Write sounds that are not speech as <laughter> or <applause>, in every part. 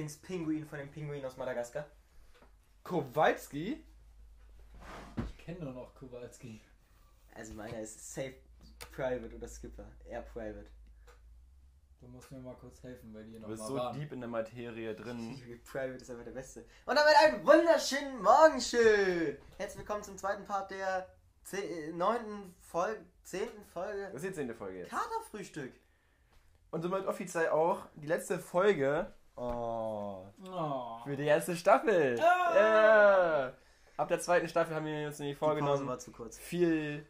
Lieblingspinguin von dem Pinguin aus Madagaskar? Kowalski? Ich kenne nur noch Kowalski. Also meiner ist Safe Private oder Skipper. Air Private. Du musst mir mal kurz helfen, weil die Du noch bist mal so waren. deep in der Materie drin. <laughs> Private ist einfach der Beste. Und damit einen wunderschönen Morgen schön. Herzlich willkommen zum zweiten Part der zeh- neunten Folge, zehnten Folge Das ist die zehnte Folge jetzt. Katerfrühstück. Und somit offiziell auch die letzte Folge oh, Oh. für die erste Staffel. Ah. Yeah. Ab der zweiten Staffel haben wir uns nämlich Die Pause vorgenommen, war zu kurz. viel,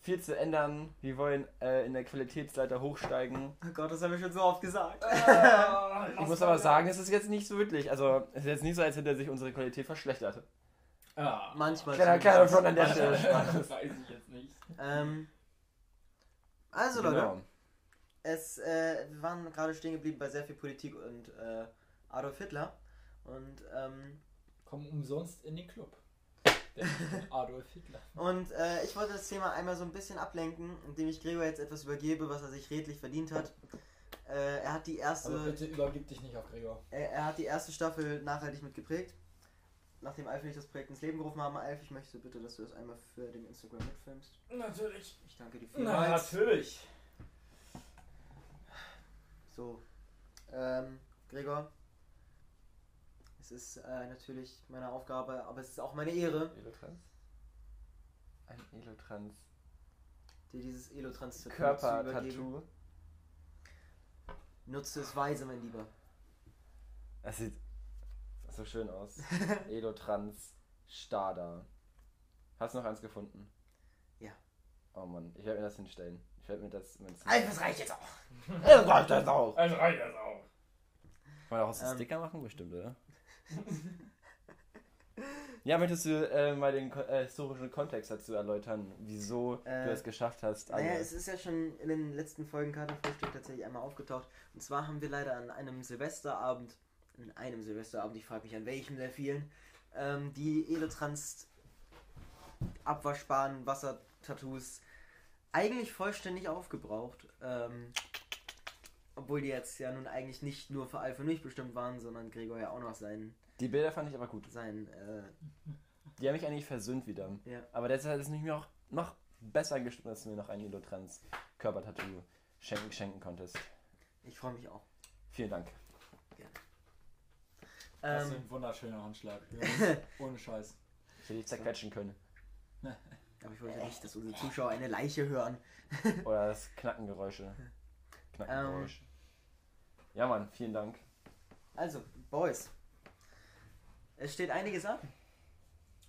viel zu ändern. Wir wollen äh, in der Qualitätsleiter hochsteigen. Oh Gott, das haben wir schon so oft gesagt. Ah, <laughs> Ich muss aber sagen, es ist jetzt nicht so wirklich. Also, es ist jetzt nicht so, als hätte sich unsere Qualität verschlechtert. Ah. Manchmal. Kleiner, kleiner Front an der Stelle. Das weiß ich jetzt nicht. Ähm, also Leute, Genau. Es, äh, wir waren gerade stehen geblieben bei sehr viel Politik und äh, Adolf Hitler. Und, ähm, Komm umsonst in den Club. <laughs> Adolf Hitler. und äh, ich wollte das Thema einmal so ein bisschen ablenken, indem ich Gregor jetzt etwas übergebe, was er sich redlich verdient hat. Äh, er hat die erste. Aber bitte übergib dich nicht auf Gregor. Er, er hat die erste Staffel nachhaltig mitgeprägt. Nachdem Alf und ich das Projekt ins Leben gerufen haben, Alf, ich möchte bitte, dass du das einmal für den Instagram mitfilmst. Natürlich. Ich danke dir Na, vielmals. natürlich. So, ähm, Gregor, es ist äh, natürlich meine Aufgabe, aber es ist auch meine Ehre, Elotrans? Ein Elotrans. dir dieses Elotrans zu. Körper-Tattoo. Nutze es weise, mein Lieber. Das sieht so schön aus. <laughs> Elotrans Stada. Hast du noch eins gefunden? Ja. Oh Mann, ich werde mir das hinstellen. Ich werde mir das. Alf, das reicht jetzt auch. <laughs> Das reicht das auch. Also reicht das auch. Kann man auch aus Ähm. Sticker machen? Bestimmt, oder? ja, möchtest du äh, mal den äh, historischen Kontext dazu erläutern, wieso Äh, du es geschafft hast? Naja, es ist ja schon in den letzten Folgen Kartenfrühstück tatsächlich einmal aufgetaucht. Und zwar haben wir leider an einem Silvesterabend, an einem Silvesterabend, ich frage mich an welchem der vielen, ähm, die Elotrans Abwaschbahn Wassertattoos eigentlich vollständig aufgebraucht. Ähm, obwohl die jetzt ja nun eigentlich nicht nur für Alpha und mich bestimmt waren, sondern Gregor ja auch noch sein, Die Bilder fand ich aber gut. sein, äh, Die haben mich eigentlich versöhnt wieder. ja. Aber deshalb ist es mir auch noch besser gestimmt, dass du mir noch ein Elotrans Körpertattoo schenken, schenken konntest. Ich freue mich auch. Vielen Dank. Das ist Ähm, ein wunderschöner Handschlag. <laughs> Ohne Scheiß. Ich hätte dich zerquetschen können. <laughs> aber ich wollte ja nicht, dass unsere Zuschauer eine Leiche hören. <laughs> Oder das Knackengeräusche. Knackengeräusch. Ähm. Ja, Mann, vielen Dank. Also, Boys. Es steht einiges an.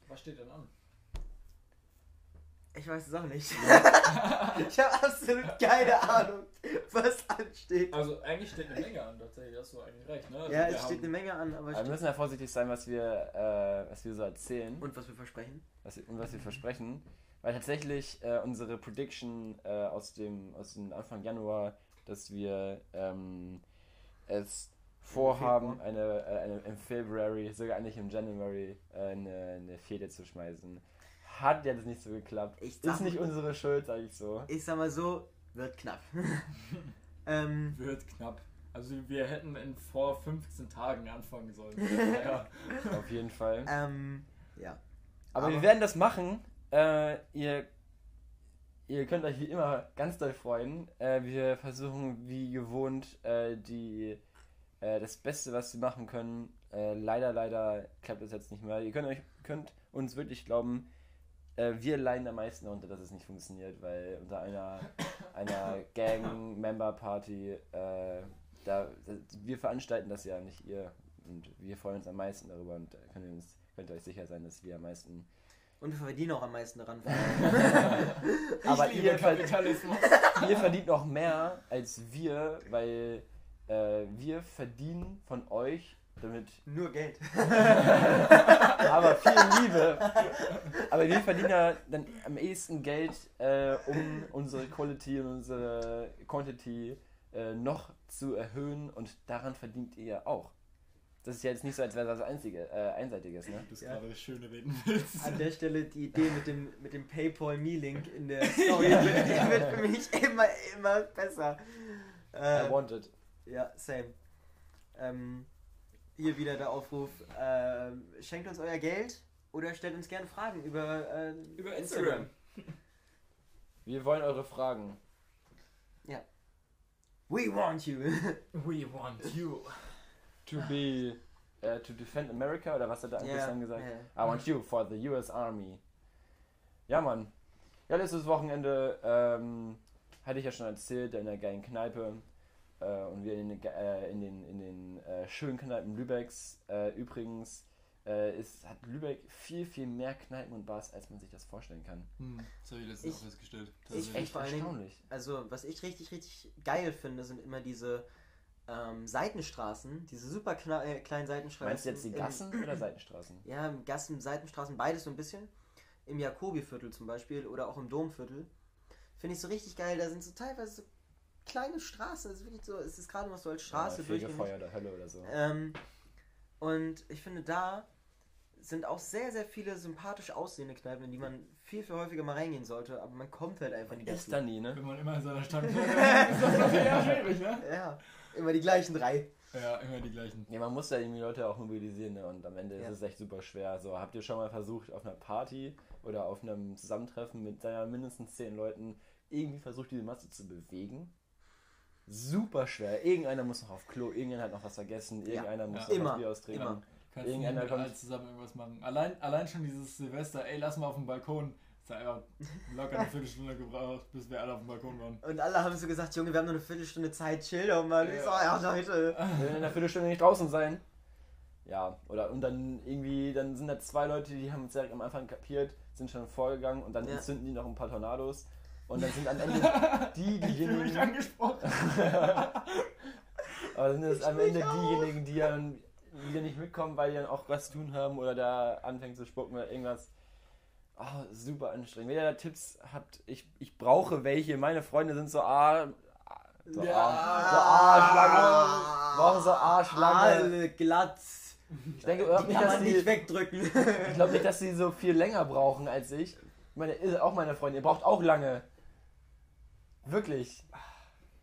Was steht denn an? Ich weiß es auch nicht. <laughs> ich habe absolut keine Ahnung, was ansteht. Also eigentlich steht eine Menge an, tatsächlich. Hast du eigentlich recht, ne? Also Ja, wir es steht eine Menge an, aber Aber wir müssen ja vorsichtig sein, was wir, äh, was wir so erzählen und was wir versprechen. was und was wir versprechen. Weil tatsächlich äh, unsere Prediction äh, aus, dem, aus dem Anfang Januar, dass wir ähm, es vorhaben, eine, äh, eine, im February, sogar eigentlich im January, äh, eine, eine Fehde zu schmeißen. Hat jetzt nicht so geklappt. Ich sag, Ist nicht unsere Schuld, sag ich so. ich sag mal so, wird knapp. <laughs> ähm, Wird knapp. Also wir hätten in vor 15 Tagen anfangen sollen. <laughs> ja. Auf jeden Fall. ähm, ja. Aber, Aber- wir werden das machen. Äh, ihr, ihr könnt euch wie immer ganz doll freuen. Äh, wir versuchen wie gewohnt äh, die, äh, das Beste, was wir machen können. Äh, leider, leider klappt das jetzt nicht mehr. Ihr könnt, euch, könnt uns wirklich glauben, äh, wir leiden am meisten darunter, dass es nicht funktioniert, weil unter einer, einer Gang-Member-Party, äh, da, wir veranstalten das ja, nicht ihr. Und wir freuen uns am meisten darüber und ihr, uns, könnt ihr euch sicher sein, dass wir am meisten Und wir verdienen auch am meisten daran. <laughs> Aber ihr, ver Kapitalismus. <laughs> ihr verdient noch mehr als wir, weil äh, wir verdienen von euch damit Nur Geld. <laughs> aber viel Liebe. Aber wir verdienen ja dann am ehesten Geld, äh, um unsere Quality und unsere Quantity äh, noch zu erhöhen und daran verdient ihr auch. Das ist ja jetzt nicht so, als wäre das einzige, äh, einseitiges, ne? Du bist Ja. gerade schön reden willst. <laughs> An der Stelle die Idee mit dem, mit dem Paypal-Me-Link in der <laughs> Story wird, die wird für mich immer, immer besser. I Äh, want it. ja, same. Ähm, hier wieder der Aufruf, ähm, schenkt uns euer Geld oder stellt uns gerne Fragen über, äh, Über Instagram. Wir wollen eure Fragen. We want you. <laughs> We want you. To be, äh, to defend America oder was hat er eigentlich Ja, dann gesagt? ja. I want you for the US Army. Ja, Mann. Ja, letztes Wochenende ähm, hatte ich ja schon erzählt, in der geilen Kneipe. Äh, und wir in den, äh, in den, in den äh, schönen Kneipen Lübecks. Äh, übrigens äh, ist, hat Lübeck viel, viel mehr Kneipen und Bars, als man sich das vorstellen kann. Hm, das habe ich letztens Ich- auch festgestellt. ich- Tatsächlich. Echt erstaunlich. Also, was ich richtig, richtig geil finde, sind immer diese ähm, Seitenstraßen, diese super äh, kleinen Seitenstraßen. Meinst du jetzt die Gassen oder Seitenstraßen? Ja, Gassen, Seitenstraßen, beides so ein bisschen. Im Jakobiviertel zum Beispiel oder auch im Domviertel. Finde ich so richtig geil. Da sind so teilweise so kleine Straßen. Es ist wirklich so, es ist gerade noch so als Straße ja, durchgängig. Fegefeuer oder Hölle oder so. Ähm, und ich finde, da sind auch sehr, sehr viele sympathisch aussehende Kneipen, in die man viel, viel häufiger mal reingehen sollte, aber man kommt halt einfach nicht Ist da nie, ne? Wenn man immer in seiner Stadt <laughs> ist das natürlich eher schwierig, ne? Ja, immer die gleichen drei. Ja, immer die gleichen. Ja, man muss da irgendwie Leute auch mobilisieren ne? und am Ende Ja. ist es echt super schwer. So, habt ihr schon mal versucht, auf einer Party oder auf einem Zusammentreffen mit mindestens zehn Leuten irgendwie versucht, diese Masse zu bewegen? Super schwer. Irgendeiner muss noch auf Klo, irgendeiner hat noch was vergessen, Ja. irgendeiner muss Ja. noch Bier austrinken. Immer. Kannst Irgendeiner mit kommt- zusammen irgendwas machen. Allein, allein schon dieses Silvester, ey, lass mal auf dem Balkon. Das hat einfach locker eine Viertelstunde gebraucht, bis wir alle auf dem Balkon waren. Und alle haben so gesagt, Junge, wir haben nur eine Viertelstunde Zeit, chill doch mal. Ich so, ja, Leute. Wir werden in einer Viertelstunde nicht draußen sein. Ja, oder und dann irgendwie, dann sind da zwei Leute, die haben es direkt am Anfang kapiert, sind schon vorgegangen und dann Ja. entzünden die noch ein paar Tornados. Und dann sind am Ende <laughs> die, Ich mich diejenigen, angesprochen. <laughs> aber sind es am Ich Ende auch. diejenigen, die dann wieder nicht mitkommen, weil die dann auch was zu tun haben oder da anfängt zu spucken oder irgendwas. Oh, super anstrengend. Wenn ihr da Tipps habt, ich, ich brauche welche. Meine Freunde sind so ah, so, Ja. ah, so Arschlange. Brauchen so Arschlange. Alle glatt. Ich denke überhaupt Die nicht, kann dass man die, nicht wegdrücken. ich glaube nicht, dass sie so viel länger brauchen als ich. Ich meine, ist auch meine Freundin, ihr braucht auch lange. Wirklich.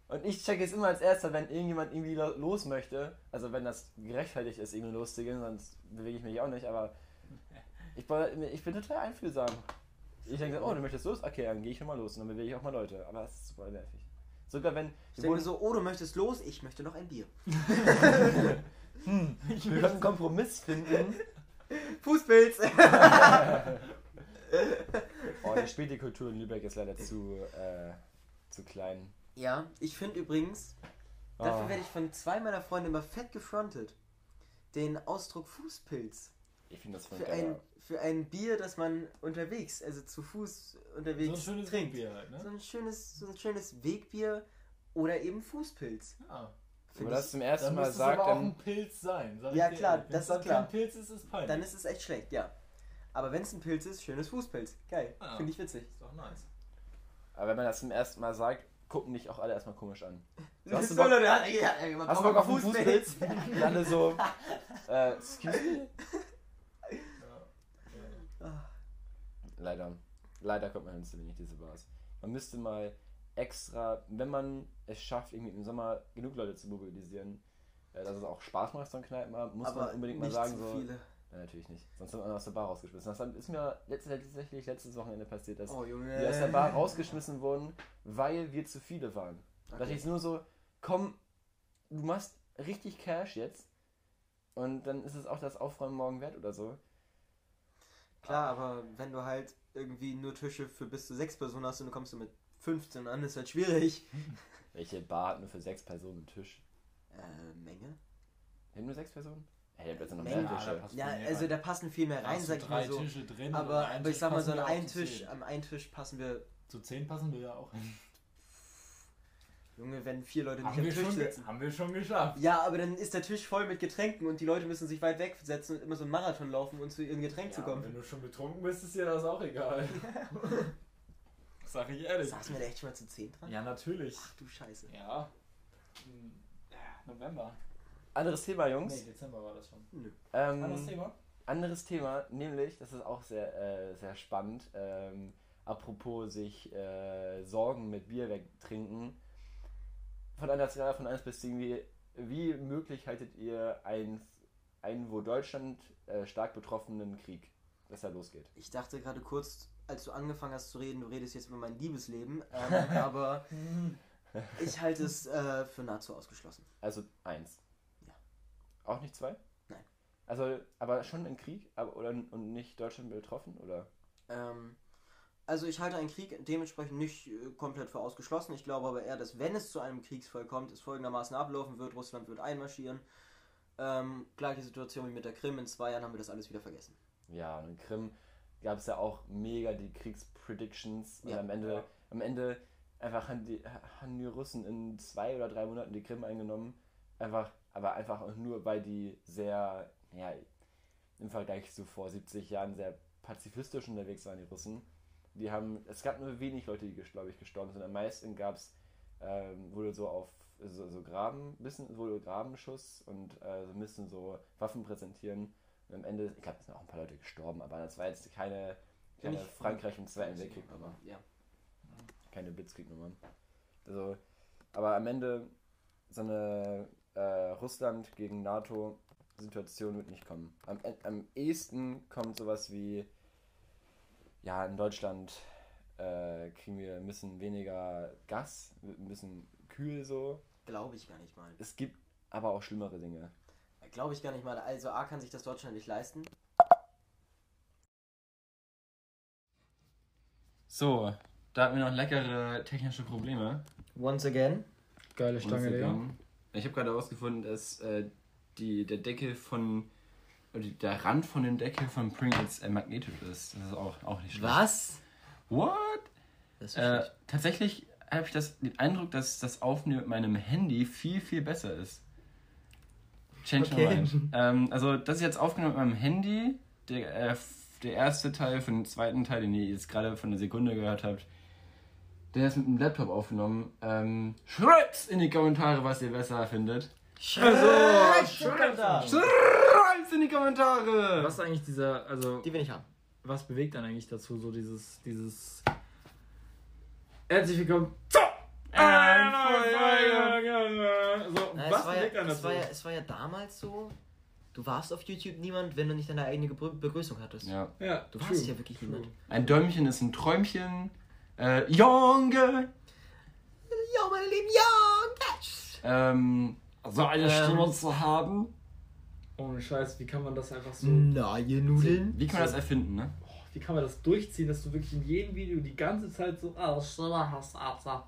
Und ich checke es immer als erster, wenn irgendjemand irgendwie lo- los möchte. Also wenn das gerechtfertigt ist, irgendwie loszugehen, sonst bewege ich mich auch nicht, aber <laughs> ich, bin- ich bin total einfühlsam. Ich denke, oh, du möchtest los? Okay, dann gehe ich schon mal los und dann bewege ich auch mal Leute. Aber das ist super nervig. Sogar wenn. Ich denke so, oh, du möchtest los, ich möchte noch ein Bier. <laughs> hm, <laughs> wir können einen Kompromiss finden. Fußpilz. Oh, die Spätikultur in Lübeck ist leider zu, äh, zu klein. ja, ich finde übrigens, dafür Oh. werde ich von zwei meiner Freunde immer fett gefrontet. Den Ausdruck Fußpilz. Ich finde das voll Für geil. ein, für ein Bier, das man unterwegs, also zu Fuß So ein unterwegs schönes trinkt. Bier halt, So ne? ein schönes, so ein schönes Wegbier oder eben Fußpilz. Ja. Wenn Find man das zum ersten Dann Mal sagt, aber auch dann ein Pilz sein. Ja, klar, ehrlich. Wenn das ist klar. kein Pilz ist, ist es peinlich. dann ist es echt schlecht, ja. Aber wenn es ein Pilz ist, schönes Fußpilz. Geil. Ja. Finde ich witzig. ist doch nice. Aber wenn man das zum ersten Mal sagt, gucken dich auch alle erstmal komisch an. So, hast du Bock, Leute, hat- ja, hast Bock auf Fußpilz? Und alle so, <laughs> äh, excuse me? Leider. Leider kommt man hin zu wenig diese Bars. Man müsste mal extra, wenn man es schafft, irgendwie im Sommer genug Leute zu mobilisieren, äh, dass es auch Spaß macht, so ein Kneipen muss aber man unbedingt mal sagen, so. viele. Nein, natürlich nicht. Sonst wird man aus der Bar rausgeschmissen. Das ist mir letzt- tatsächlich letztes Wochenende passiert, dass Oh, wir aus der Bar rausgeschmissen wurden, weil wir zu viele waren. Da dachte Okay. ich nur so, komm, du machst richtig Cash jetzt und dann ist es auch das Aufräumen morgen wert oder so. Klar, aber wenn du halt irgendwie nur Tische für bis zu sechs Personen hast und du kommst du mit 15 an, ist halt schwierig. <laughs> Welche Bar hat nur für sechs Personen einen Tisch? Äh, Menge? Wir haben nur sechs Personen? Hey, jetzt noch mehr Ja, da Tische. passt Ja, mehr also rein. da passen viel mehr Da rein, sag ich mal so. Tische drin. Aber, aber ich sag mal so, an zu Tisch, zehn. am einen Tisch passen wir, Zu zehn passen wir ja auch hin. Junge, wenn vier Leute nicht Haben am Tisch sitzen. haben wir schon geschafft. Ja, aber dann ist der Tisch voll mit Getränken und die Leute müssen sich weit wegsetzen und immer so einen Marathon laufen, um zu ihrem Getränk zu Ja, wenn kommen. du schon betrunken bist, ist dir das auch egal. <laughs> Sag ich ehrlich. Saßen wir da echt schon mal zu 10 dran? Ja, natürlich. Ach du Scheiße. Ja. Hm, ja, November. Anderes Thema, Jungs. Nee, Dezember war das schon. Nö. Ähm, anderes Thema? Anderes Thema, nämlich, das ist auch sehr, äh, sehr spannend, ähm, apropos sich äh, Sorgen mit Bier wegtrinken. Von einer Skala von 1 bis 10, wie, wie möglich haltet ihr ein, einen, wo Deutschland äh, stark betroffenen Krieg, dass er losgeht? Ich dachte gerade kurz, als du angefangen hast zu reden, du redest jetzt über mein Liebesleben, <laughs> ähm, aber <laughs> ich halte es äh, für nahezu ausgeschlossen. Also 1. Auch nicht zwei? Nein. Also, aber schon ein Krieg, aber oder und nicht Deutschland betroffen, oder? Ähm, also ich halte einen Krieg dementsprechend nicht äh, komplett für ausgeschlossen. Ich glaube aber eher, dass wenn es zu einem Kriegsfall kommt, es folgendermaßen ablaufen wird. Russland wird einmarschieren. Ähm, gleiche Situation wie mit der Krim. In zwei Jahren haben wir das alles wieder vergessen. Ja, und in Krim gab es ja auch mega die Kriegspredictions und Ja. am Ende, Ja. am Ende einfach haben die, haben die Russen in zwei oder drei Monaten die Krim eingenommen. Einfach, aber einfach auch nur, weil die sehr, ja, im Vergleich zu vor 70 Jahren sehr pazifistisch unterwegs waren, die Russen. Die haben, es gab nur wenig Leute, die, glaube ich, gestorben sind. Am meisten gab es, ähm, wurde so auf so, so Graben, bisschen, wurde Grabenschuss und äh, so ein bisschen so Waffen präsentieren. Und am Ende, ich glaube, es sind auch ein paar Leute gestorben, aber das war jetzt keine, keine Nicht- Frankreich im Zweiten Weltkrieg Nummer. Ja. Keine Blitzkrieg-Nummer. Also, aber am Ende so eine äh, Russland gegen NATO-Situation wird nicht kommen. Am, am ehesten kommt sowas wie, ja, in Deutschland äh, kriegen wir ein bisschen weniger Gas, ein bisschen kühl so. Glaube ich gar nicht mal. Es gibt aber auch schlimmere Dinge. Glaube ich gar nicht mal. Also A kann sich das Deutschland nicht leisten. So, da hatten wir noch leckere technische Probleme. Once again. Geile Stange, Digga. Ich habe gerade herausgefunden, dass äh, die, der Deckel von. Oder der Rand von dem Deckel von Pringles äh, magnetisch ist. Das ist auch, auch nicht schlecht. Was? What? Das ist Äh, tatsächlich habe ich das, den Eindruck, dass das Aufnehmen mit meinem Handy viel, viel besser ist. Change my Okay. mind. <laughs> Ähm, also, das ist jetzt aufgenommen mit meinem Handy. Der, äh, der erste Teil von dem zweiten Teil, den ihr jetzt gerade von der Sekunde gehört habt, der ist mit dem Laptop aufgenommen. Ähm, schreibt's in die Kommentare, was ihr besser findet. Also, Schreibt's in die Kommentare! Was ist eigentlich dieser, also Die will ich haben. was bewegt dann eigentlich dazu, so dieses, dieses Herzlich willkommen zur So, Na, was es, war ja, es, dazu? war ja, es war ja damals so, du warst auf YouTube niemand, wenn du nicht deine eigene Begrü- Begrüßung hattest. Ja. ja, Du true, warst ja wirklich true. niemand. Ein Däumchen ist ein Träumchen. Äh, Junge! Ja, meine lieben Young Ähm, so eine Ähm. Stimme zu haben. Ohne Scheiß, wie kann man das einfach so, Na, ihr Nudeln. Wie kann man das erfinden, ne? wie kann man das durchziehen, dass du wirklich in jedem Video die ganze Zeit so, ah, Stimme hast, Alter.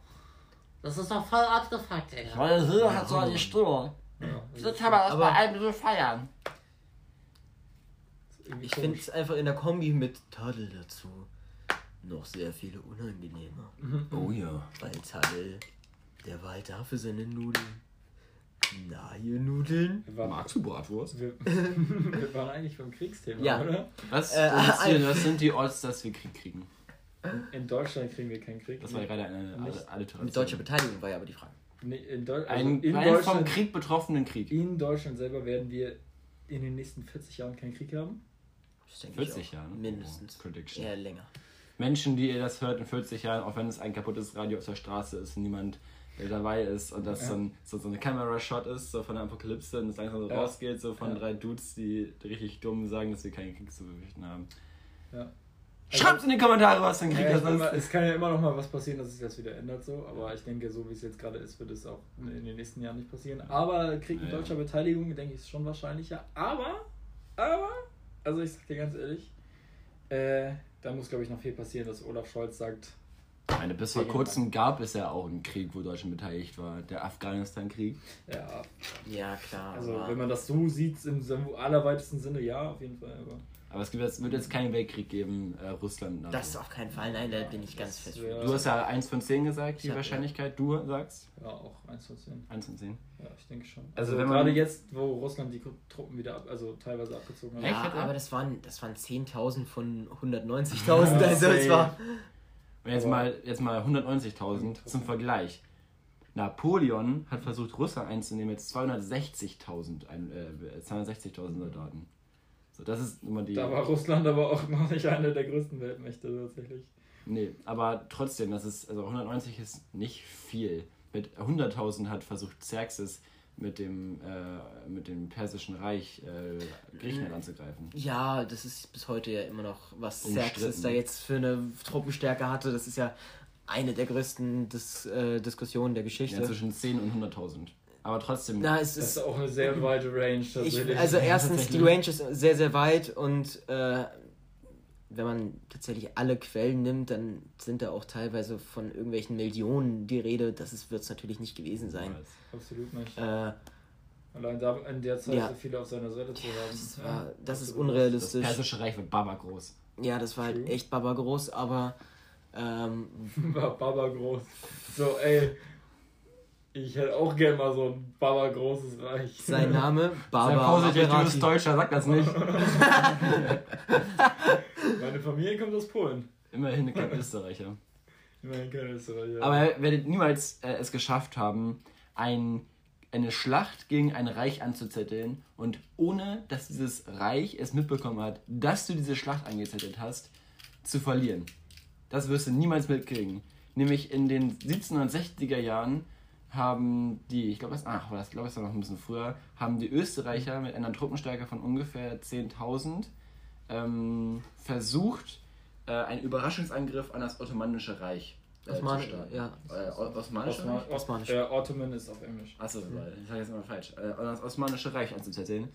Das ist doch voll abgefuckt, ey. Weil jeder hat so eine Stimme. Ja, So kann man das Aber- bei einem so feiern. Ich finde es einfach in der Kombi mit Tadel dazu noch sehr viele unangenehmer. Oh ja. Weil Tadel, der war halt da für seine Nudeln. Na, ihr Nudeln? Wir waren, du Bratwurst? wir, <laughs> wir waren eigentlich beim Kriegsthema, Ja. oder? Was, Äh, äh, ein- was sind die Odds, dass wir Krieg kriegen? In Deutschland kriegen wir keinen Krieg. Das war gerade eine Nicht. Alliteration. Mit deutscher Beteiligung war ja aber die Frage. Nee, in, Deu also Ein, in, ein vom Deutschland, Krieg betroffenen Krieg. in Deutschland selber werden wir in den nächsten 40 Jahren keinen Krieg haben. Das denke 40 ich auch. Jahre. Mindestens. Oh, Prediction. Eher länger. Menschen, die ihr das hört in 40 Jahren, auch wenn es ein kaputtes Radio auf der Straße ist, niemand der dabei ist und das Ja. so, ein, so, so eine Kamera-Shot ist, so von der Apokalypse und es langsam so Ja. rausgeht, so von Ja. drei Dudes, die richtig dumm sagen, dass wir keinen Krieg zu befürchten haben. Ja. Schreibt in die Kommentare, was für ein Krieg Ja, ist. es kann ja immer noch mal was passieren, dass sich das wieder ändert so, aber ich denke, so wie es jetzt gerade ist, wird es auch in den nächsten Jahren nicht passieren. Aber Krieg mit deutscher Beteiligung, denke ich, ist schon wahrscheinlicher. Aber, aber, also ich sag dir ganz ehrlich, äh, da muss glaube ich noch viel passieren, dass Olaf Scholz sagt, meine, bis vor kurzem gab es ja auch einen Krieg, wo Deutschland beteiligt war. Der Afghanistan-Krieg. ja, Ja, klar. also wenn man das so sieht, im allerweitesten Sinne, ja, auf jeden Fall. Aber Aber es gibt jetzt, wird jetzt keinen Weltkrieg geben, äh, Russland. NATO. das auf keinen Fall. Nein, da bin ich ganz fest. wär- Du hast ja 1 von 10 gesagt, die hab, Wahrscheinlichkeit. Du sagst ja, auch 1 von 10. 1 von 10. Ja, ich denke schon. Also Also, wenn man- gerade jetzt, wo Russland die Truppen wieder ab, also teilweise abgezogen hat. Echt? Ja, hat er? aber das waren, das waren 10.000 von 190.000. also es war. Und jetzt Aber- mal, jetzt mal 190.000 zum Vergleich. Napoleon hat versucht, Russland einzunehmen mit 260.000 ein- äh, 260.000 Soldaten. So, das ist immer die. Da war Russland aber auch noch nicht eine der größten Weltmächte tatsächlich. Nee, aber trotzdem, das ist, also 190 ist nicht viel. Mit 100.000 hat versucht Xerxes mit dem, äh, mit dem Persischen Reich äh, Griechenland anzugreifen. Ja, das ist bis heute ja immer noch, was Umstritten. Xerxes da jetzt für eine Truppenstärke hatte. Das ist ja eine der größten Dis äh, Diskussionen der Geschichte. Ja, zwischen 10 und 100.000. Aber trotzdem, Na, es Das ist ist auch eine sehr weite Range Ich, also erstens, die. Range ist sehr, sehr weit und äh, wenn man tatsächlich alle Quellen nimmt, dann sind da auch teilweise von irgendwelchen Millionen die Rede. Das wird es natürlich nicht gewesen sein. Absolut nicht. Äh, Allein da in der Zeit Ja. so viele auf seiner Seite zu haben. das war, ja, das ist absolut. das unrealistisch. Persische Reich wird baba groß. Ja, das war halt True. echt baba groß, aber ähm, <laughs> War Baba groß. So, ey. Ich hätte auch gern mal so ein Baba großes Reich. sein Name Sei Baba vorsichtig, du bist. Deutscher, sag das nicht. <laughs> Meine Familie kommt aus Polen. Immerhin kein Österreicher. Immerhin kein Österreicher. Aber ihr werdet niemals äh, es geschafft haben, ein, eine Schlacht gegen ein Reich anzuzetteln und ohne, dass dieses Reich es mitbekommen hat, dass du diese Schlacht angezettelt hast, zu verlieren. Das wirst du niemals mitkriegen. Nämlich in den 1760er Jahren haben die, ich glaube, das, ach, das, war noch ein bisschen früher, haben die Österreicher mit einer Truppenstärke von ungefähr 10.000 ähm, versucht, äh, einen Überraschungsangriff an das Ottomanische Reich äh, Osman- zu starten. ja. Äh, O- Osmanische Osman, Reich? Osmanisch. Äh, Ottoman ist auf Englisch. Achso, ich sage jetzt immer falsch. Äh, das Osmanische Reich anzuzetteln.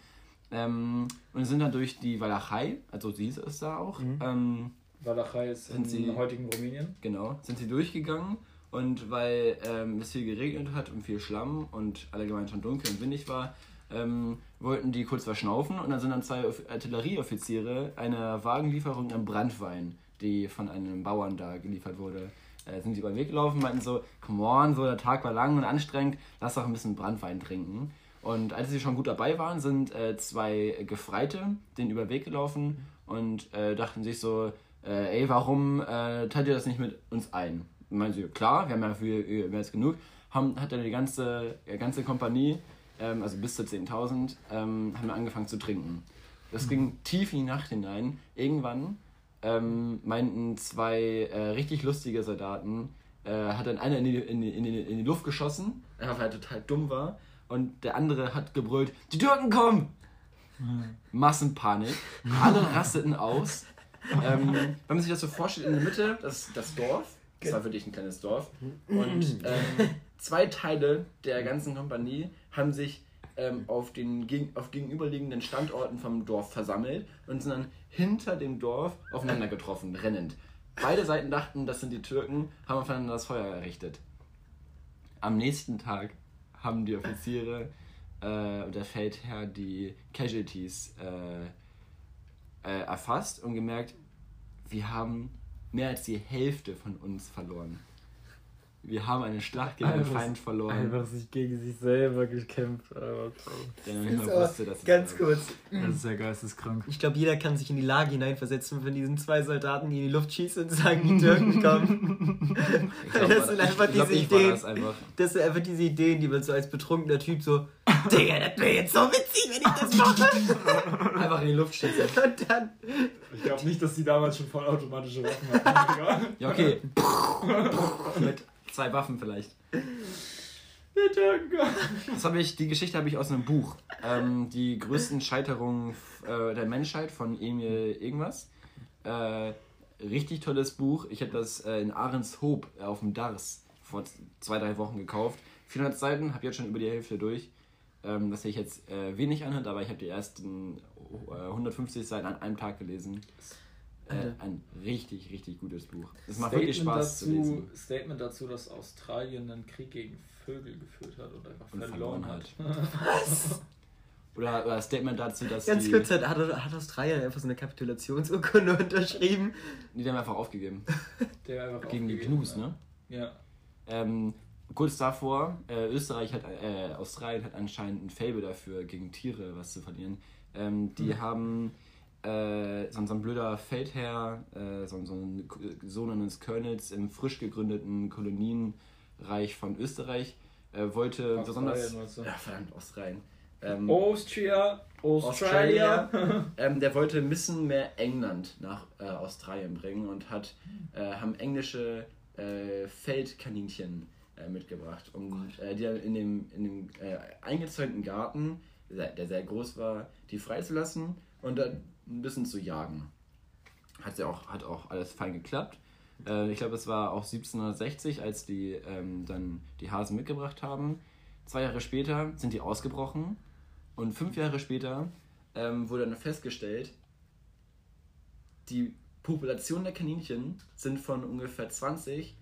Ähm, und sind dann durch die Walachei, also sie ist da auch, ähm, Walachei ist Sind in Sie- heutigen Rumänien. Genau, sind sie durchgegangen und weil ähm, es viel geregnet hat und viel Schlamm und allgemein schon dunkel und windig war, ähm, wollten die kurz verschnaufen und dann sind dann zwei Off- Artillerieoffiziere einer Wagenlieferung an Brandwein, die von einem Bauern da geliefert wurde, äh, sind sie über den Weg gelaufen, meinten so, come on, so der Tag war lang und anstrengend, lass doch ein bisschen Brandwein trinken. Und als sie schon gut dabei waren, sind äh, zwei Gefreite den über den Weg gelaufen und äh, dachten sich so, äh, ey, warum äh, teilt ihr das nicht mit uns ein? Und meinen sie, klar, wir haben ja viel, mehr als genug. Haben, hat dann die ganze, die ganze Kompanie, ähm, also bis zu 10.000, ähm, haben wir angefangen zu trinken. Das ging tief in die Nacht hinein. Irgendwann ähm, meinten zwei äh, richtig lustige Soldaten, äh, hat dann einer in die, in, die, in, die, in die Luft geschossen, einfach weil er total dumm war. Und der andere hat gebrüllt, die Türken kommen! Massenpanik. Alle rasteten aus. <laughs> Ähm, wenn man sich das so vorstellt, in der Mitte das, das Dorf, das war wirklich ein kleines Dorf, und ähm, zwei Teile der ganzen Kompanie haben sich ähm, auf den auf gegenüberliegenden Standorten vom Dorf versammelt und sind dann hinter dem Dorf aufeinander getroffen, rennend. Beide Seiten dachten, das sind die Türken, haben aufeinander das Feuer errichtet. Am nächsten Tag haben die Offiziere äh, und der Feldherr die Casualties äh, äh, erfasst und gemerkt, wir haben mehr als die Hälfte von uns verloren. Wir haben eine Schlacht gegen den Einfach- Feind verloren, Einfach sich gegen sich selber gekämpft. Aber der noch nicht mal wusste, dass Ganz kurz. das ist ja geisteskrank. Ich glaube, jeder kann sich in die Lage hineinversetzen von diesen zwei Soldaten, die in die Luft schießen und sagen, die Türken kommen. Ich glaub, Das sind einfach diese Ideen. Das einfach. Das sind einfach diese Ideen, die man so als betrunkener Typ so, Digga, das wäre jetzt so witzig, wenn ich das mache. Einfach in die Luft schießen. <laughs> Und dann, Ich glaube nicht, dass die damals schon vollautomatische Waffen hatten. <laughs> Ja, okay. Mit zwei Waffen vielleicht. Kommen. Das habe ich, die Geschichte habe ich aus einem Buch. Ähm, die größten Scheiterungen äh, der Menschheit von Emil irgendwas. Äh, richtig tolles Buch. Ich habe das äh, in Ahrenshoop äh, auf dem Dars vor zwei, drei Wochen gekauft. 400 Seiten, habe jetzt schon über die Hälfte durch. Ähm, das sich jetzt äh, wenig anhört, aber ich habe die ersten äh, 150 Seiten an einem Tag gelesen. Äh, ein richtig, richtig gutes Buch. Es macht wirklich Spaß zu lesen. Statement dazu, dass Australien einen Krieg gegen Vögel geführt hat und einfach Und verloren, verloren hat. <laughs> Oder, oder Statement dazu, dass ganz kurz, hat, hat, Australien einfach so eine Kapitulationsurkunde <laughs> unterschrieben. die haben einfach aufgegeben. Der einfach Gegen die hat. ne? Ja. Ähm, kurz davor, äh, Österreich hat, äh, Australien hat anscheinend ein Faible dafür, gegen Tiere was zu verlieren. Ähm, die haben äh, so, so ein blöder Feldherr, äh, so, so ein Sohn eines Colonels im frisch gegründeten Kolonienreich von Österreich, äh, wollte Australien, besonders. du? Ja, verdammt, Australien. Ähm, Austria, Australia. ähm, der wollte ein bisschen mehr England nach äh, Australien bringen und hat, äh, haben englische äh, Feldkaninchen äh, mitgebracht. Und äh, die in dem, in dem äh, eingezäunten Garten, der, der sehr groß war, die freizulassen und dann ein bisschen zu jagen. Hat ja auch, hat auch alles fein geklappt. Äh, ich glaube, es war auch 1760, als die ähm, dann die Hasen mitgebracht haben. Zwei Jahre später sind die ausgebrochen und fünf Jahre später ähm, wurde dann festgestellt, die Population der Kaninchen sind von ungefähr 20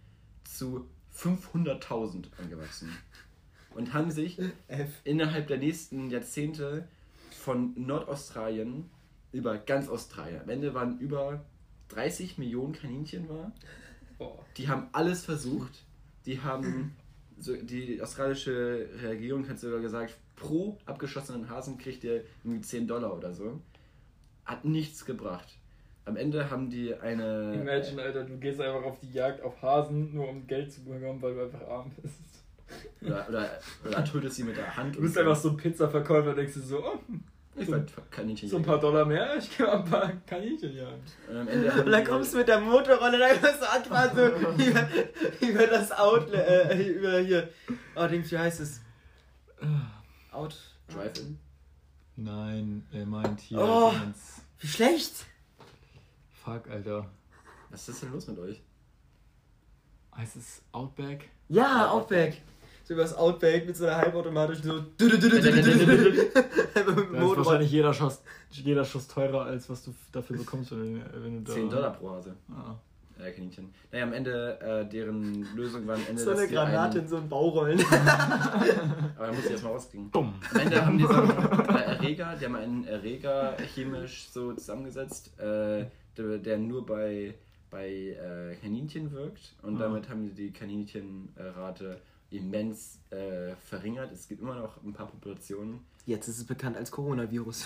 zu 500.000 angewachsen und haben sich innerhalb der nächsten Jahrzehnte von Nordaustralien über ganz Australien, am Ende waren über 30 Millionen Kaninchen war. Boah. Die haben alles versucht. Die haben, so, die australische Regierung hat sogar gesagt, pro abgeschossenen Hasen kriegt ihr irgendwie 10 Dollar oder so. Hat nichts gebracht. Am Ende haben die eine. Imagine, Alter, du gehst einfach auf die Jagd auf Hasen, nur um Geld zu bekommen, weil du einfach arm bist. Oder, oder, oder tötet sie mit der Hand. Du bist einfach so ein Pizzaverkäufer und denkst dir so, oh, Ich so, Kaninchen so ein paar Dollar mehr, ich gehe mal ein paar Kaninchen jagen. Und am Ende haben Und dann kommst du mit der Motorrolle, dann kommst du anfahren, so <laughs> über, über das Outlet, äh, über hier, oh, Dings, wie heißt es? Out. Drive-In. Nein, er meint hier. Oh. Wie schlecht! Fuck, Alter. Was ist denn los mit euch? Heißt es Outback? Ja, Outback. So über das Outback mit so einer halbautomatischen so. <laughs> Da ist wahrscheinlich jeder Schuss, jeder Schuss teurer, als was du dafür bekommst, wenn du, wenn du da. 10 Dollar pro Hase. Ah. Äh, Kaninchen. Naja, am Ende, äh, deren Lösung war am Ende, So eine Granate einen- in so einen Baurollen. <laughs> Aber dann muss ich erstmal rauskriegen. Dumm. Am Ende haben die so einen Erreger, die haben einen Erreger chemisch so zusammengesetzt, äh, der, der nur bei, bei äh, Kaninchen wirkt. Und Ah. damit haben die die Kaninchenrate immens äh, verringert. Es gibt immer noch ein paar Populationen. Jetzt ist es bekannt als Coronavirus.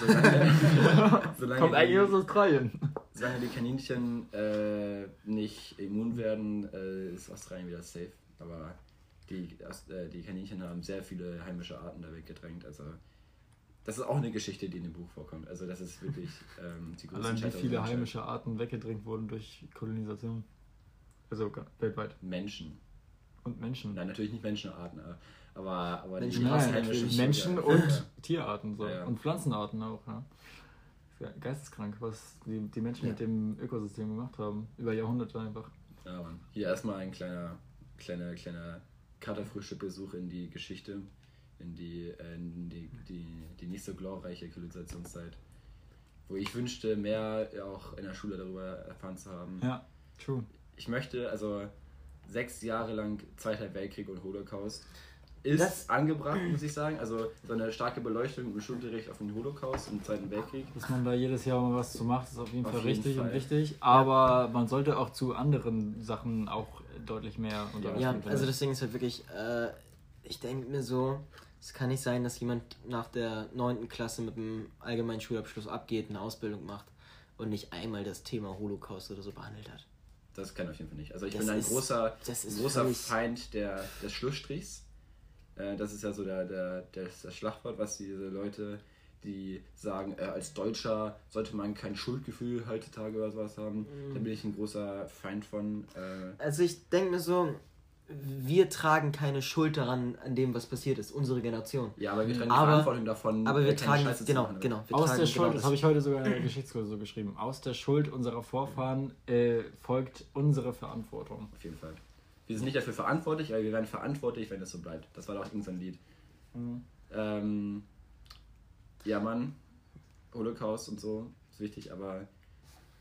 Solange, <laughs> Kommt eigentlich aus die, Australien. solange die Kaninchen äh, nicht immun werden, äh, ist Australien wieder safe. Aber die, äh, die Kaninchen haben sehr viele heimische Arten da weggedrängt. Also das ist auch eine Geschichte, die in dem Buch vorkommt. Also das ist wirklich ähm, die größte Allein wie viele heimische Arten weggedrängt wurden durch Kolonisation. Also weltweit. Menschen. Und Menschen. Nein, natürlich nicht Menschenarten, aber, aber, aber die Menschen. Menschen <laughs> und Tierarten so. Ja, ja. Und Pflanzenarten auch, ja. Ist ja geisteskrank, was die, die Menschen mit dem Ökosystem gemacht haben. Über Jahrhunderte einfach. Ja, Mann. Hier erstmal ein kleiner, kleiner, kleiner Katerfrühstück-Besuch in die Geschichte, in die, äh, in die, die, die nicht so glorreiche Kolonisationszeit. Wo ich wünschte, mehr auch in der Schule darüber erfahren zu haben. Ja, true. Ich möchte, also sechs Jahre lang Zweiter Weltkrieg und Holocaust ist Das- angebracht, muss ich sagen. Also so eine starke Beleuchtung im Schulunterricht auf den Holocaust und den Zweiten Weltkrieg. Dass man da jedes Jahr mal was zu macht, ist auf jeden Auf Fall jeden richtig Fall. und wichtig. Aber man sollte auch zu anderen Sachen auch deutlich mehr unterrichten. Ja, also Ding ist halt wirklich, äh, ich denke mir so, es kann nicht sein, dass jemand nach der 9. Klasse mit einem allgemeinen Schulabschluss abgeht, eine Ausbildung macht und nicht einmal das Thema Holocaust oder so behandelt hat. Das kann auf jeden Fall nicht. Also ich Das bin ein ist- großer, großer Feind der, des Schlussstrichs. Äh, das ist ja so der, der, der, das Schlagwort, was diese Leute, die sagen, äh, als Deutscher sollte man kein Schuldgefühl heutzutage oder sowas haben. Mhm. Da bin ich ein großer Feind von. Äh, Also ich denke mir so, wir tragen keine Schuld daran, an dem, was passiert ist, unsere Generation. ja, aber wir tragen die Aber- Verantwortung davon, Aber wir tragen, Scheiße genau, machen. genau. Wir Aus tragen der genau Schuld, das habe ich heute sogar in der Geschichtskurs so geschrieben, aus der Schuld unserer Vorfahren äh, folgt unsere Verantwortung. Auf jeden Fall. Wir sind nicht dafür verantwortlich, aber wir werden verantwortlich, wenn das so bleibt. Das war doch irgendein Lied. Mhm. Ähm, ja, Mann, Holocaust und so ist wichtig, aber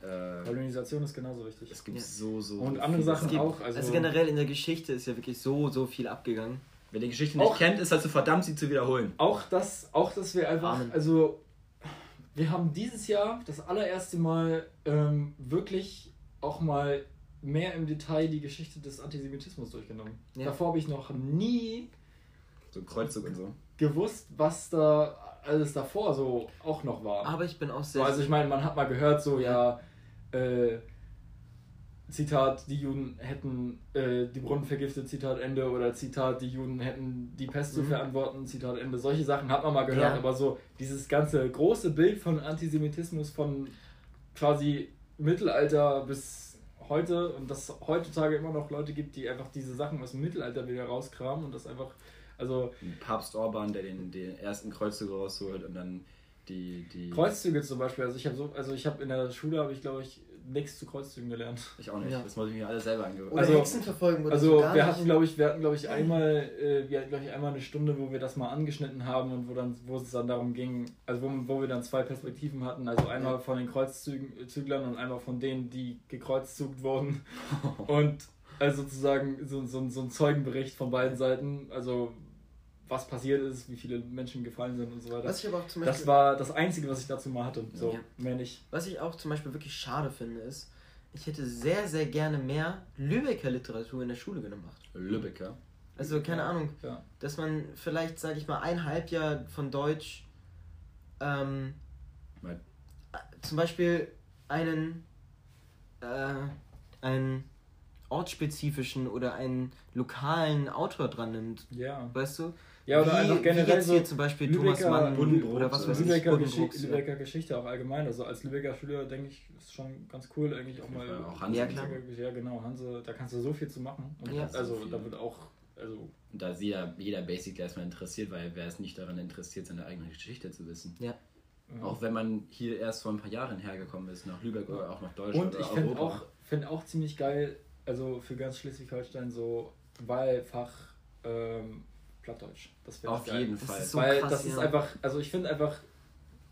äh, Kolonisation ist genauso wichtig. es gibt Ja. so, so Und andere Sachen Sachen. auch. Also, Also, generell in der Geschichte ist ja wirklich so, so viel abgegangen. Wer die Geschichte nicht Auch- kennt, ist halt so verdammt, sie zu wiederholen. auch das, auch dass wir einfach, Amen. also wir haben dieses Jahr das allererste Mal ähm, wirklich auch mal mehr im Detail die Geschichte des Antisemitismus durchgenommen. Ja. Davor habe ich noch nie So ein Kreuzzug und so. gewusst, was da alles davor so auch noch war. Aber ich bin auch sehr. also ich meine, man hat mal gehört, so ja, äh, Zitat, die Juden hätten äh, die Brunnen vergiftet, Zitat Ende, oder Zitat, die Juden hätten die Pest zu Mhm. verantworten, Zitat Ende. Solche Sachen hat man mal gehört, Ja. aber so dieses ganze große Bild von Antisemitismus von quasi Mittelalter bis heute und dass es heutzutage immer noch Leute gibt, die einfach diese Sachen aus dem Mittelalter wieder rauskramen und das einfach, also Papst Orban, der den, den ersten Kreuzzug rausholt und dann die. die Kreuzzüge zum Beispiel, also ich habe so, also ich habe in der Schule habe ich glaube ich nichts zu Kreuzzügen gelernt. Ich auch nicht. Ja. Das muss ich mir alles selber angehören. Oder Also- Hexen verfolgen oder Also so gar wir hatten glaube ich, wir hatten glaube ich einmal, äh, wir hatten glaube ich einmal eine Stunde, wo wir das mal angeschnitten haben und wo dann, wo es dann darum ging, also wo, wo wir dann zwei Perspektiven hatten, also einmal von den Kreuzzüglern und einmal von denen, die gekreuzzügt wurden <laughs> und also sozusagen so, so, so ein Zeugenbericht von beiden Seiten, also was passiert ist, wie viele Menschen gefallen sind und so weiter. Was ich aber auch zum Beispiel, Das war das Einzige, was ich dazu mal hatte. So, Ja. mehr nicht. was ich auch zum Beispiel wirklich schade finde, ist, ich hätte sehr, sehr gerne mehr Lübecker Literatur in der Schule gemacht. Lübecker. Also, keine Ahnung, Ja. dass man vielleicht, sage ich mal, ein Halbjahr von Deutsch ähm, äh, zum Beispiel einen, äh, einen ortsspezifischen oder einen lokalen Autor dran nimmt. Ja. Weißt du? Ja, oder wie, einfach wie generell jetzt so hier zum Beispiel Thomas Lübecker Mann Buddenbrooks oder was weiß ich. Lübecker, Geschi Buddenbrooks, ja. Lübecker Geschichte auch allgemein. Also als Lübecker Schüler denke ich, ist schon ganz cool eigentlich auch mal. Ja, auch Hanse. Ja, klar. Ja, genau, Hanse, da kannst du so viel zu machen. Und Ja. also So da wird auch, also da ist jeder, jeder Basic erstmal interessiert, weil wer ist nicht daran interessiert, seine eigene Geschichte zu wissen. ja. Auch wenn man hier erst vor ein paar Jahren hergekommen ist, nach Lübeck oder auch nach Deutschland Und ich finde auch, find auch ziemlich geil, also für ganz Schleswig-Holstein so Wahlfach ähm, Plattdeutsch. Das wäre Auf geil. jeden Das Fall. ist so Weil krass, das ist ja. einfach, also ich finde einfach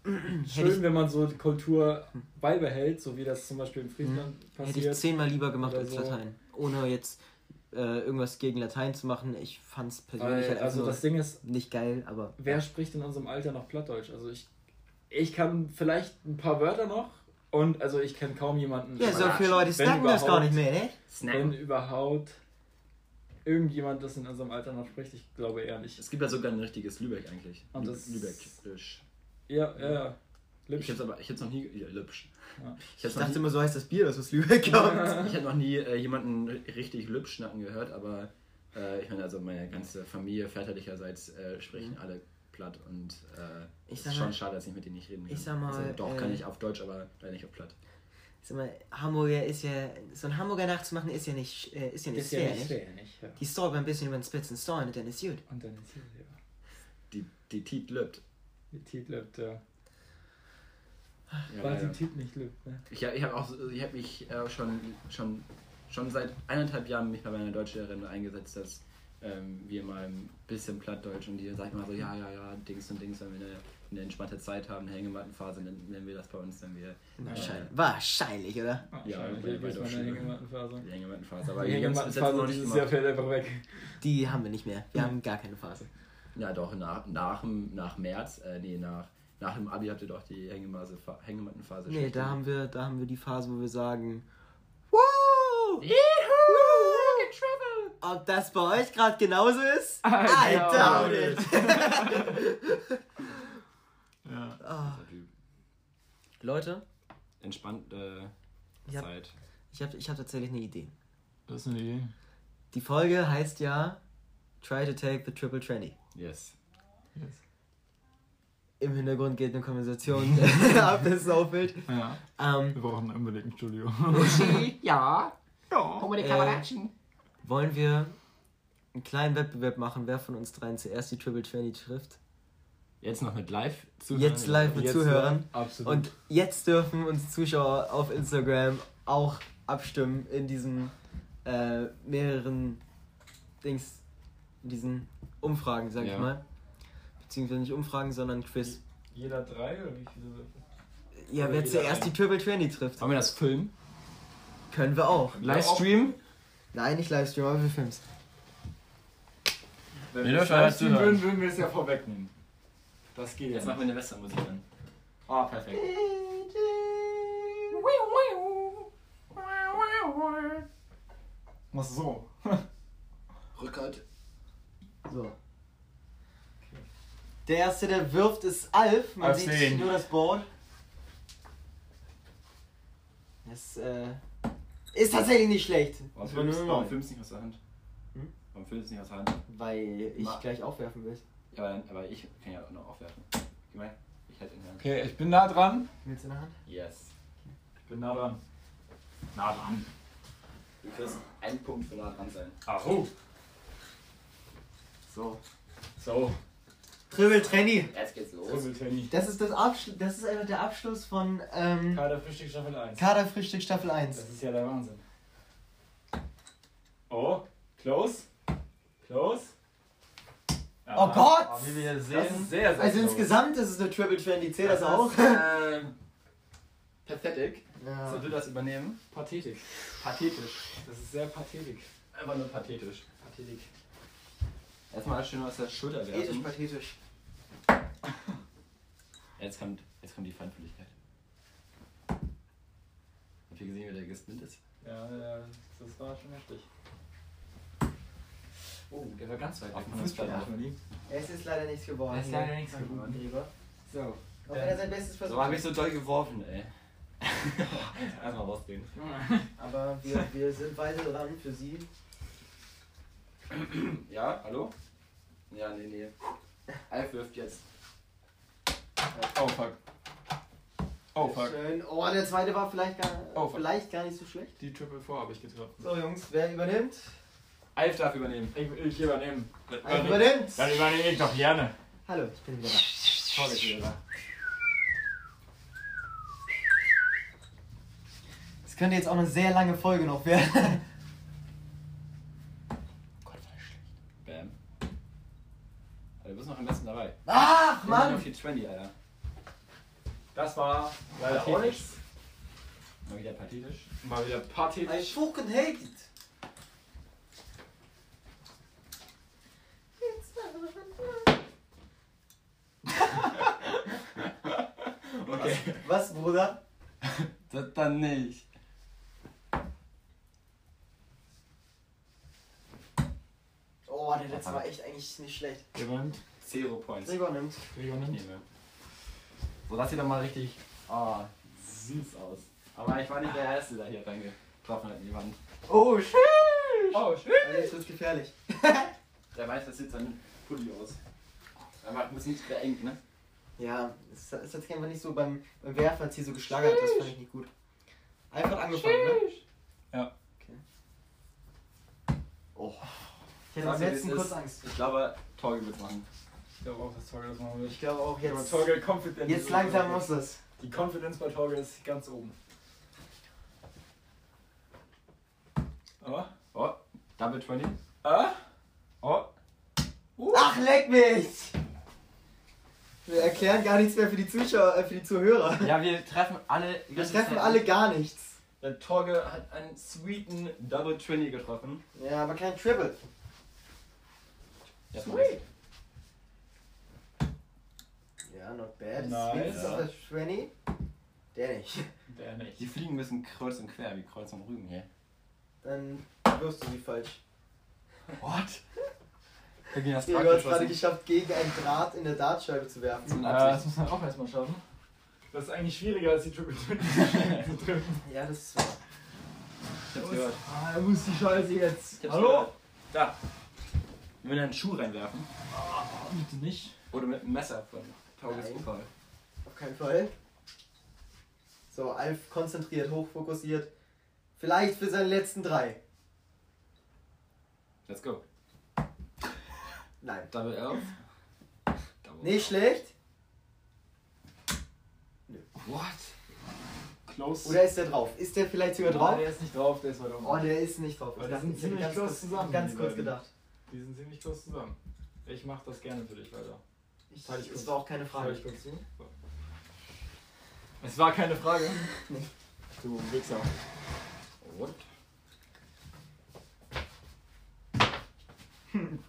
<clears throat> schön, wenn man so die Kultur beibehält, so wie das zum Beispiel in Friesland Hätte ich passiert. zehnmal lieber gemacht als so. Latein. Ohne jetzt äh, irgendwas gegen Latein zu machen. Ich fand es persönlich Weil, halt einfach also das Ding ist, nicht geil, aber. wer spricht in unserem Alter noch Plattdeutsch? Also ich, ich kann vielleicht ein paar Wörter noch und also ich kenne kaum jemanden. Ja, so viele Leute snacken das gar nicht mehr, ne? Wenn überhaupt irgendjemand das in unserem Alter noch spricht, ich glaube eher nicht. Es gibt ja sogar ein richtiges Lübeck eigentlich. Und das- Lübeck. Ja, ja, ja. Ich Lübsch. hab's aber, ich hab's noch nie, ja, Lübsch. Ja. Ich Ich dachte nie, immer, so heißt das Bier, das aus Lübeck <laughs> kommt. ich hab noch nie äh, jemanden richtig Lübsch schnacken gehört, aber äh, ich meine, also meine ganze Familie väterlicherseits äh, sprechen alle platt und äh, Ich ist mal- schon schade, dass ich mit denen nicht reden kann. ich sag mal, also, doch, äh, kann ich auf Deutsch, aber leider nicht auf platt. Sag mal, Hamburger ist ja. So ein Hamburger nachzumachen ist ja nicht, äh, ist ja nicht Ist ja schwer, nicht nicht? schwer, nicht? Ja. Die stolpern ein bisschen über den spitzen Stollen und dann ist gut. Und dann ist hier, ja. Die, die Tiet lübt. Die Tiet lebt, ja. Ja, Weil leider. die Tiet nicht lebt, ne? Ich, ich habe auch, ich habe mich äh, schon, schon, schon seit eineinhalb Jahren mich bei meiner Deutschlehrerin eingesetzt, dass ähm, wir mal ein bisschen Plattdeutsch und die sagt mal so, ja, ja, ja, Dings und Dings, wenn wir eine, entspannte Zeit haben, eine Hängemattenphase, dann nennen wir das bei uns, wenn wir Wahrscheinlich, wahrscheinlich oder? Ja, Wahrscheinlich. Hängemattenphase. die Hängemattenphase. Aber Die Hängemattenphase nicht dieses Jahr fällt einfach weg. Die haben wir nicht mehr. Wir haben gar keine Phase. Ja, doch, nach, nach, dem- nach März, äh, nee, nach, nach dem Abi habt ihr doch die Hängemasse, Hängemattenphase. Nee, da haben wir, da haben wir die Phase, wo wir sagen. Woo! Ob das bei euch gerade genauso ist? I doubt it! Ah, Typ. Leute, Entspannte ich habe Zeit. ich hab, ich hab tatsächlich eine Idee. Das ist eine Idee. Die Folge heißt ja Try to take the triple tranny. Yes. Yes. Im Hintergrund geht eine Konversation <laughs> <laughs> ab, das ist aufwild. Ja. Ähm, Wir brauchen unbedingt ein Studio. <laughs> ja. ja. äh, wollen wir einen kleinen Wettbewerb machen, wer von uns dreien zuerst die Triple Tranny trifft? Jetzt noch mit live Jetzt live mit Jetzt, Zuhörern. Absolut. Und jetzt dürfen uns Zuschauer auf Instagram auch abstimmen in diesen äh, mehreren Dings, in diesen Umfragen, sag Ja. ich mal. Beziehungsweise nicht Umfragen, sondern Quiz. Jeder drei oder wie viele? Ja, Oder wer zuerst ein. die Triple Tranny trifft, Wollen wir das filmen? können wir auch. Livestream? Nein, nicht Livestream, aber wir filmen Wenn Wir es livestreamen zuhören. würden, würden wir es ja vorwegnehmen. Das geht Jetzt ja. machen wir eine Westernmusik an. Ah, perfekt. Mach so. <laughs> Rückert. So. Der erste, der wirft, ist Alf. Man Alf sieht sehen. nur das Board. Das äh, ist tatsächlich nicht schlecht. Warum filmst du nicht aus der Hand? Hm? Warum filmst du nicht aus der Hand? Weil ich Ma- gleich aufwerfen will. Ja, aber, dann, aber ich kann ja auch noch aufwerfen. Gib mal. Ich halte in der Hand. Okay, ich bin nah dran. Willst du in der Hand? Yes. Ich bin nah dran. Nah dran. Du kriegst einen Punkt für nah dran sein. Aho. So. So, Triple Trenny. Jetzt geht's los. Triple. Das ist das Abschluss, das ist einfach der Abschluss von ähm, Kader Frühstück Staffel 1. Kaderfrühstück Staffel 1. Das ist ja der Wahnsinn. Oh, close. Close. Oh Gott! Aber wie wir hier Das sehen, ist sehr, sehr Also insgesamt ist es eine Triple Trendy, zählt das, auch? Äh, pathetic. Ja. Soll du das übernehmen? Pathetik. Pathetisch. Das ist sehr pathetik. Einfach nur pathetisch. Pathetik. Erstmal schön aus der Schulter Ethisch, werfen. pathetisch. Jetzt kommt, jetzt kommt die Feinfühligkeit. Habt ihr gesehen, wie der gespinnt ist? Ja, ja, das war schon heftig. Oh, der war ganz weit Auf weg dem von uns Fußball. beiden. Es ist leider nichts geworden. Es ist leider nichts geworden. Gräber. So. Auch wenn er sein Bestes So versucht. habe ich so doll geworfen, ey. <laughs> Erstmal rausgehen. <laughs> Aber wir, wir sind weiter dran für sie. <clears throat> Ja, hallo? Ja, nee, nee. Alf wirft jetzt. Oh fuck. Oh fuck. Schön. Oh, der zweite war vielleicht gar, Oh, vielleicht gar nicht so schlecht. Die Triple 4 habe ich getroffen. So Jungs, wer übernimmt? Alf darf übernehmen. Ich, ich übernehme. Ein übernimmt! Dann übernehme ich doch gerne. Hallo, ich bin wieder da. Vorgeführer. Das könnte jetzt auch eine sehr lange Folge noch werden. <laughs> Gott, war das schlecht. Bam. Du bist noch am besten dabei. Ach, Mann! Auf die 20, Alter. Das war leider auch Pathetisch. nichts. Mal wieder pathetisch. Mal wieder I pathetisch. fucking hate it! Was, Bruder? Das dann nicht. Oh, der letzte war echt eigentlich nicht schlecht. Jemand. Zero Points. Gregor nimmt. Gregor Ich nimmt. nehme. So, das sieht doch mal richtig oh, süß aus. Aber ich war nicht der Erste, der hier reingetroffen hat in die Wand. Oh, shit! Oh, shit. Also jetzt wird's gefährlich. <laughs> Der weiß, das sieht sein Pulli aus. Einfach ein bisschen beengt, ne? Ja, es es hat sich einfach nicht so beim, beim Werfen als hier so geschlagert, das fand ich nicht gut. Einfach angefangen, ne? Ja. Okay. Oh. Ich hatte am letzten kurz. Angst. Ich glaube, Torge wird's machen. Ich glaube auch, dass Torge das machen wird. Ich glaube auch Aber jetzt. Torge Confidence. Jetzt langsam muss es. Die Confidence bei Torge ist ganz oben. Oh. Oh, Double 20. Ah? Oh, Ach, leck mich! Wir erklären gar nichts mehr für die Zuschauer, äh, für die Zuhörer. Ja, wir treffen alle. Wir treffen alle gar nichts. Der Torge hat einen sweeten Double 20 getroffen. Ja, aber kein Triple. Jetzt Sweet. Ja, not bad. Nice. Ist der 20. Der nicht. Der nicht. Die fliegen müssen kreuz und quer, wie Kreuz und Rügen hier. Dann wirst du sie falsch. What? Ging das Gregor hat es gerade geschafft, gegen einen Draht in der Dartscheibe zu werfen. Zum Ja, das muss man auch erstmal schaffen. Das ist eigentlich schwieriger als die Triple <laughs> 20 zu treffen. Ja, das ist wahr. Ich hab's gehört. Ah, er muss die Scheiße jetzt. Ich hab's Hallo? gehört. Da. Wir würden einen Schuh reinwerfen. Bitte nicht. Oder mit einem Messer von Tauges. Opal. Auf keinen Fall. So, Alf konzentriert, hochfokussiert. Vielleicht für seine letzten drei. Let's go. Nein. Double 11. Double <laughs> Nicht schlecht. What? Close. Oder ist der drauf? Ist der vielleicht sogar drauf? der ist nicht drauf, der ist weiter Oh, unten. der ist nicht drauf. Die sind ziemlich ganz close kurz- zusammen, Ganz kurz gedacht. Die sind ziemlich close zusammen. Ich mach das gerne für dich weiter. Ich, Teil ich das kurz. war auch keine Frage. ich kurz zu? Es war keine Frage. <laughs> Du Wichser. What?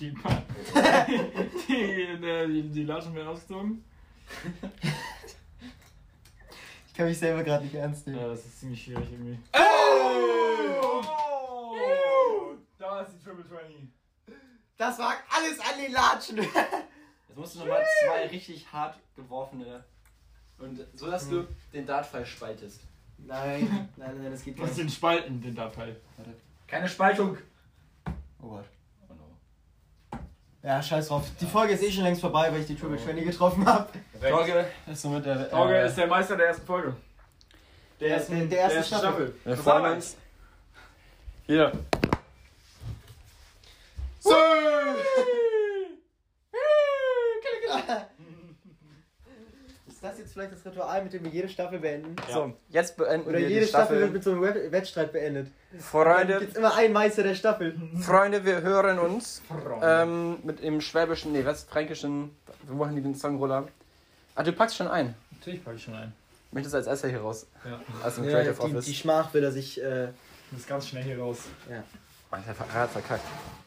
Die, <laughs> die, die, die, Latschen werden ausgezogen. Ich kann mich selber gerade nicht ernst nehmen. Ja, das ist ziemlich schwierig irgendwie. Oh! Da ist die Triple 20. Das war alles an den Latschen. <laughs> Jetzt musst du nochmal zwei richtig hart geworfene. Und so, dass du den Dartpfeil spaltest. Nein, nein, nein, das geht Du gar musst nicht. den Spalten, den Datei. Keine Spaltung! Oh Gott. Ja, scheiß drauf. Die Folge ist eh schon längst vorbei, weil ich die Triple 20 getroffen habe. Torge ist somit der. Torge äh, ist der Meister der ersten Folge. Der, der, der erste Staffel. Wir freuen uns. Hier. Ist das jetzt vielleicht das Ritual, mit dem wir jede Staffel beenden? So, jetzt beenden Oder wir jede die Staffel wird Staffel. mit so einem Web- Wettstreit beendet. Freunde, gibt's immer einen Meister der Staffel. Freunde, wir hören uns ähm, mit dem schwäbischen, nee, was, fränkischen, wir machen die den Song Roller. Ah, du packst schon ein. Natürlich packe ich schon ein. Möchtest du als erster hier raus? Ja. Aus dem Ja, Creative die, Office. die Schmach will er sich. Äh, muss ganz schnell hier raus. Ich hab grad verkackt.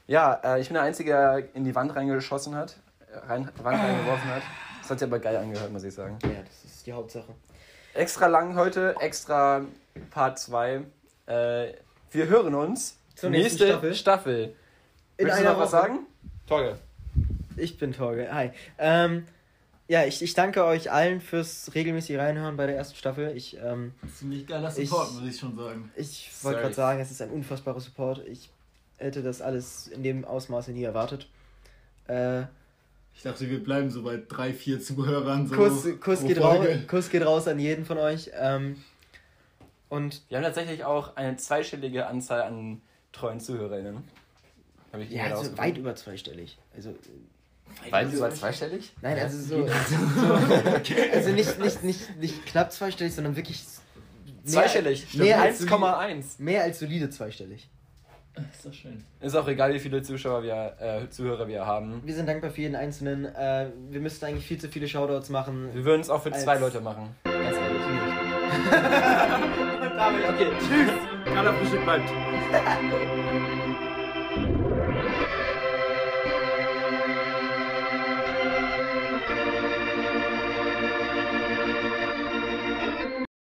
Ja, äh, ich bin der Einzige, der in die Wand reingeschossen hat, rein, Wand reingeworfen hat. Das hat sich aber geil angehört, muss ich sagen. ja, das ist die Hauptsache. Extra lang heute, extra Part 2. Äh, wir hören uns Zur nächsten nächste Staffel. Staffel. In Möchtest du noch was Woche. sagen? Torge. Ich bin Torge. Hi. Ähm, ja, ich, ich danke euch allen fürs regelmäßige Reinhören bei der ersten Staffel. Ich, ähm, Ziemlich geiler Ich- Support, muss ich schon sagen. ich wollte gerade sagen, es ist ein unfassbarer Support. Ich hätte das alles in dem Ausmaße nie erwartet. Äh, Ich dachte, wir bleiben so bei drei, vier Zuhörern. So Kuss, Kuss, geht raus. Kuss geht raus an jeden von euch. Ähm, und Wir haben tatsächlich auch eine zweistellige Anzahl an treuen ZuhörerInnen. Habe ich ja, also weit über zweistellig. Also, Weit über zweistellig? nein, also so. so also nicht, nicht, nicht, nicht knapp zweistellig, sondern wirklich. mehr- Zweistellig. Mehr als, 1,1. mehr als solide zweistellig. Ist doch schön. Ist auch egal, wie viele Zuschauer wir, äh, Zuhörer wir haben. Wir sind dankbar für jeden Einzelnen. Äh, wir müssten eigentlich viel zu viele Shoutouts machen. Wir würden es auch für Als- zwei Leute machen. <laughs> Ganz ehrlich. Damit, okay, tschüss. Keiner Frühstück bleibt.